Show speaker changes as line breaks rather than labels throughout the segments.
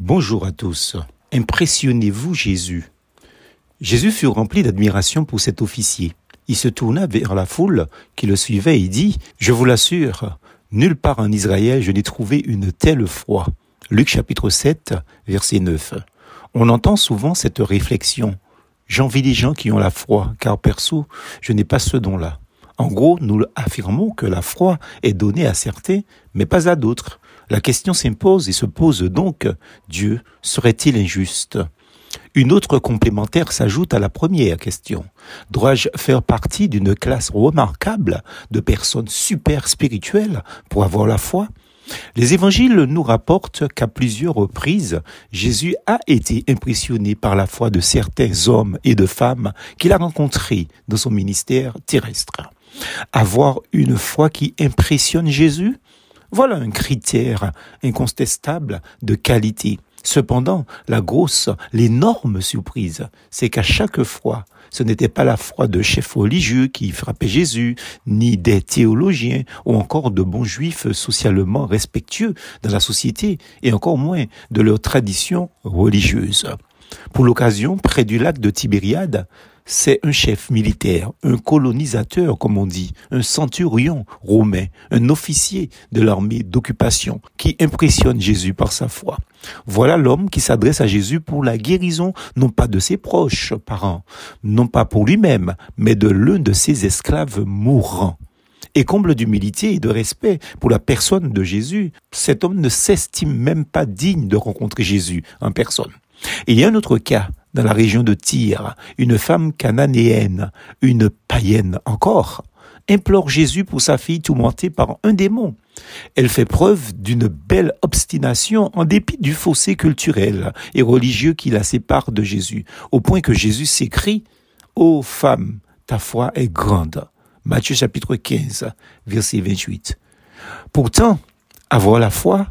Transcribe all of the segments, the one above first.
Bonjour à tous. Impressionnez-vous Jésus. Jésus fut rempli d'admiration pour cet officier. Il se tourna vers la foule qui le suivait et dit, Je vous l'assure, nulle part en Israël je n'ai trouvé une telle foi. Luc chapitre 7, verset 9. On entend souvent cette réflexion. J'envie les gens qui ont la foi, car perso, je n'ai pas ce don-là. En gros, nous affirmons que la foi est donnée à certains, mais pas à d'autres. La question s'impose et se pose donc, Dieu serait-il injuste? Une autre complémentaire s'ajoute à la première question. Dois-je faire partie d'une classe remarquable de personnes super spirituelles pour avoir la foi? Les évangiles nous rapportent qu'à plusieurs reprises, Jésus a été impressionné par la foi de certains hommes et de femmes qu'il a rencontrés dans son ministère terrestre. Avoir une foi qui impressionne Jésus, voilà un critère incontestable de qualité. Cependant, la grosse, l'énorme surprise, c'est qu'à chaque fois, ce n'était pas la foi de chefs religieux qui frappaient Jésus, ni des théologiens ou encore de bons juifs socialement respectueux dans la société, et encore moins de leurs traditions religieuses. Pour l'occasion, près du lac de Tibériade, c'est un chef militaire, un colonisateur, comme on dit, un centurion romain, un officier de l'armée d'occupation, qui impressionne Jésus par sa foi. Voilà l'homme qui s'adresse à Jésus pour la guérison, non pas de ses proches parents, non pas pour lui-même, mais de l'un de ses esclaves mourants. Et comble d'humilité et de respect pour la personne de Jésus, cet homme ne s'estime même pas digne de rencontrer Jésus en personne. Il y a un autre cas dans la région de Tyr, une femme cananéenne, une païenne encore, implore Jésus pour sa fille tourmentée par un démon. Elle fait preuve d'une belle obstination en dépit du fossé culturel et religieux qui la sépare de Jésus, au point que Jésus s'écrie Ô femme, ta foi est grande. Matthieu chapitre 15, verset 28. Pourtant, avoir la foi,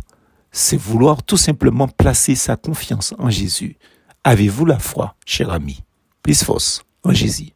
c'est vouloir tout simplement placer sa confiance en Jésus. Avez-vous la foi, cher ami? Plus force en Jésus.